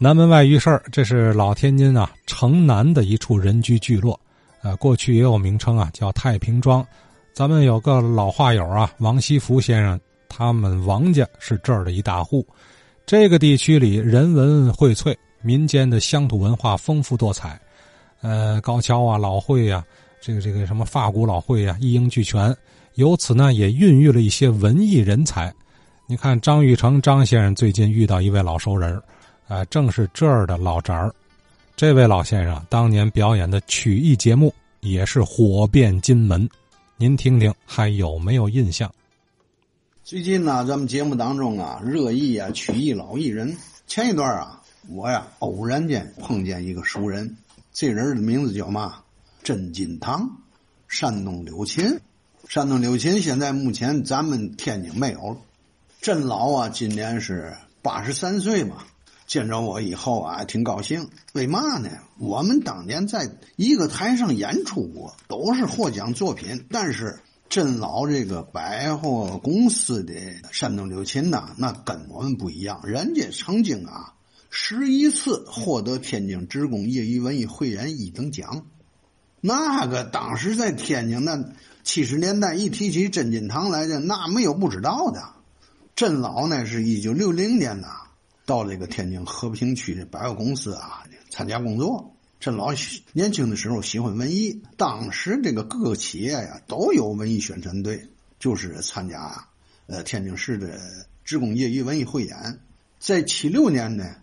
南门外鱼市这是老天津啊城南的一处人居聚落，呃，过去也有名称啊，叫太平庄。咱们有个老话友啊，王西福先生，他们王家是这儿的一大户。这个地区里人文荟萃，民间的乡土文化丰富多彩，呃，高跷啊、老会啊，这个这个什么发古老会啊，一应俱全。由此呢，也孕育了一些文艺人才。你看张玉成张先生最近遇到一位老熟人啊，正是这儿的老宅儿。这位老先生当年表演的曲艺节目也是火遍金门，您听听还有没有印象？最近呢，咱们节目当中啊，热议啊曲艺老艺人。前一段啊，我呀偶然间碰见一个熟人，这人的名字叫嘛？甄金堂，山东柳琴。山东柳琴现在目前咱们天津没有了。甄老啊，今年是八十三岁嘛。见着我以后啊，挺高兴。为嘛呢？我们当年在一个台上演出过，都是获奖作品。但是甄老这个百货公司的山东柳琴呐，那跟我们不一样。人家曾经啊，十一次获得天津职工业余文艺汇演一等奖。那个当时在天津，那七十年代一提起甄金堂来的，那没有不知道的。甄老呢，是一九六零年呐。到这个天津和平区的百货公司啊参加工作。这老年轻的时候喜欢文艺，当时这个各个企业呀都有文艺宣传队，就是参加呃天津市的职工业余文艺汇演。在七六年呢，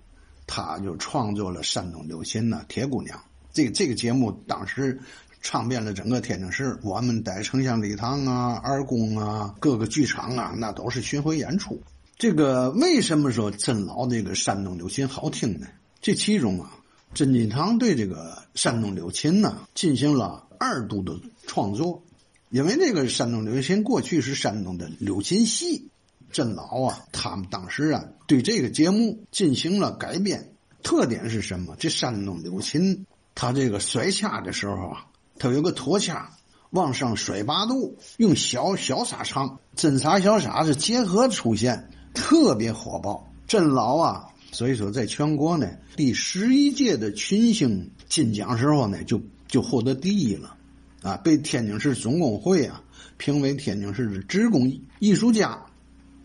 他就创作了山东流行的《铁姑娘》。这个这个节目当时唱遍了整个天津市，我们在城乡礼堂啊、二宫啊、各个剧场啊，那都是巡回演出。这个为什么说甄老这个山东柳琴好听呢？这其中啊，甄金堂对这个山东柳琴呢进行了二度的创作，因为这个山东柳琴过去是山东的柳琴戏，甄老啊，他们当时啊对这个节目进行了改编。特点是什么？这山东柳琴，它这个甩掐的时候啊，它有个托掐，往上甩八度，用小小沙唱，真沙小沙是结合出现。特别火爆，镇老啊，所以说在全国呢，第十一届的群星金奖时候呢，就就获得第一了，啊，被天津市总工会啊评为天津市的职工艺术家。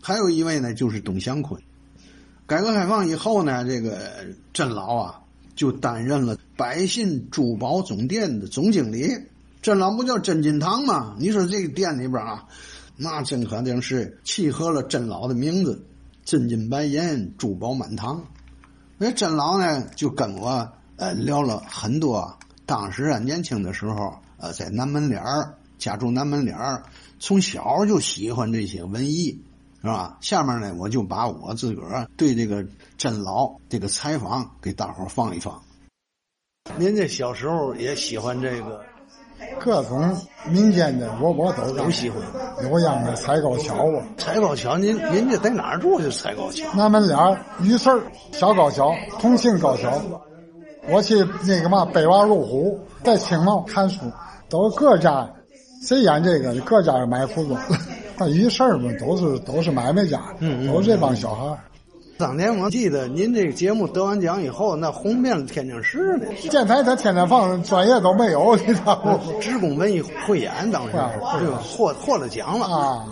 还有一位呢，就是董祥坤。改革开放以后呢，这个镇老啊，就担任了百信珠宝总店的总经理。镇老不叫甄金堂吗？你说这个店里边啊。那真可定是契合了甄老的名字，真金白银，珠宝满堂。那甄老呢，就跟我呃聊了很多。当时啊，年轻的时候，呃，在南门脸儿家住南门脸儿，从小就喜欢这些文艺，是吧？下面呢，我就把我自个儿对这个甄老这个采访给大伙放一放。您这小时候也喜欢这个？各种民间的，我我都都喜欢。有样的踩高跷啊，踩高跷，您您这在哪儿住就踩高跷？南门脸儿鱼市小高跷，同庆高跷。我去那个嘛北洼路虎，在青茂看书，都各家谁演这个，各家买服装。那鱼市嘛，都是都是买卖家，都是这帮小孩。当年我记得您这个节目得完奖以后，那红遍了天津市呢。电台他天天放，专业都没有，你知道不？职工文艺汇演当时获获了奖了啊！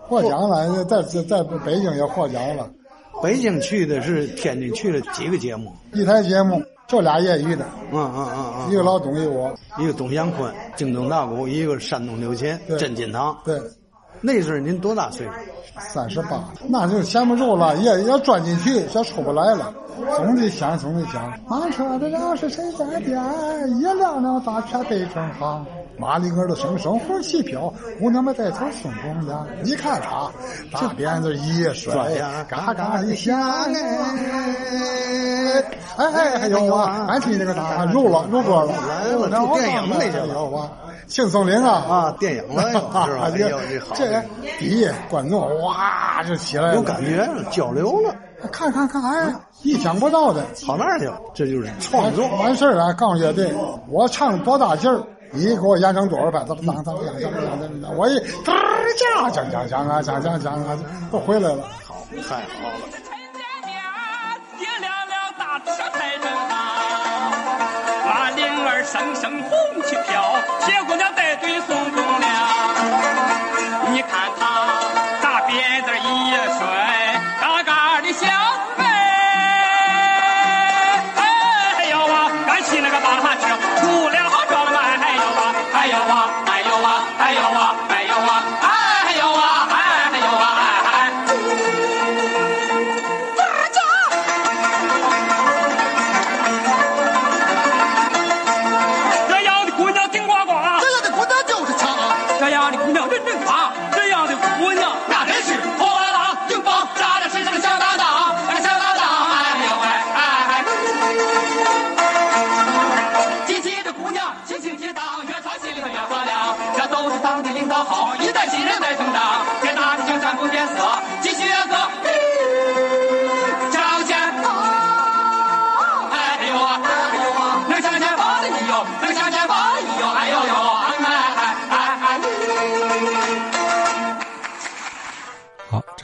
获奖了，在在在北京也获奖了。北京去的是天津去了几个节目？一台节目就俩业余的，嗯嗯嗯嗯，一个老董，一个我，一个董祥坤，京东大鼓，一个山东刘琴，真金堂。对，那时候您多大岁数？三十八，那就闲不住了，也也钻进去，也出不来了。总得想，总得想。马车的粮食谁在点？一辆辆大车背成行，马里儿的声声红旗飘，姑娘们带头送公粮。你看他，大鞭子一甩呀，嘎嘎一响哎，哎哎有啊，俺听那个啥，入了入歌了，来了，那电影那叫有啊。庆松铃啊啊，电影了是吧？哎呦，这好，这第一观众哇就起来，有感觉了，交流了，看看看，哎，意想不到的，跑那儿去了，这就是创作完事儿了。告诉乐队，我唱多大劲儿，你给我演成多少遍？当当当当当当，我一哒讲讲讲讲啊讲讲讲啊，都回来了，好，太好了。声声红旗飘，铁姑娘这样的姑娘人人夸，这样的姑娘那真是火辣辣、硬梆，扎在身上的小搭档，那个小搭档，哎呦喂，哎哎，积极的姑娘，心情激荡，越穿心里头越发亮，这都是党的领导好，一代新人在成长，天大的江山不变色，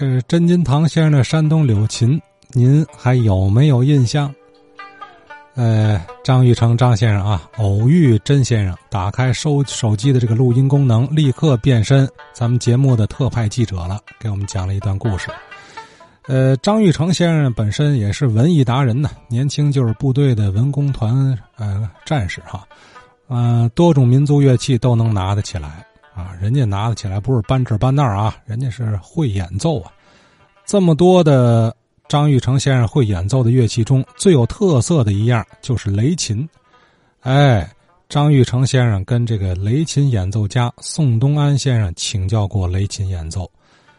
这是真金堂先生的山东柳琴，您还有没有印象？呃，张玉成张先生啊，偶遇甄先生，打开收手机的这个录音功能，立刻变身咱们节目的特派记者了，给我们讲了一段故事。呃，张玉成先生本身也是文艺达人呢，年轻就是部队的文工团呃战士哈，呃，多种民族乐器都能拿得起来啊，人家拿得起来不是搬这搬那儿啊，人家是会演奏啊。这么多的张玉成先生会演奏的乐器中，最有特色的一样就是雷琴。哎，张玉成先生跟这个雷琴演奏家宋东安先生请教过雷琴演奏，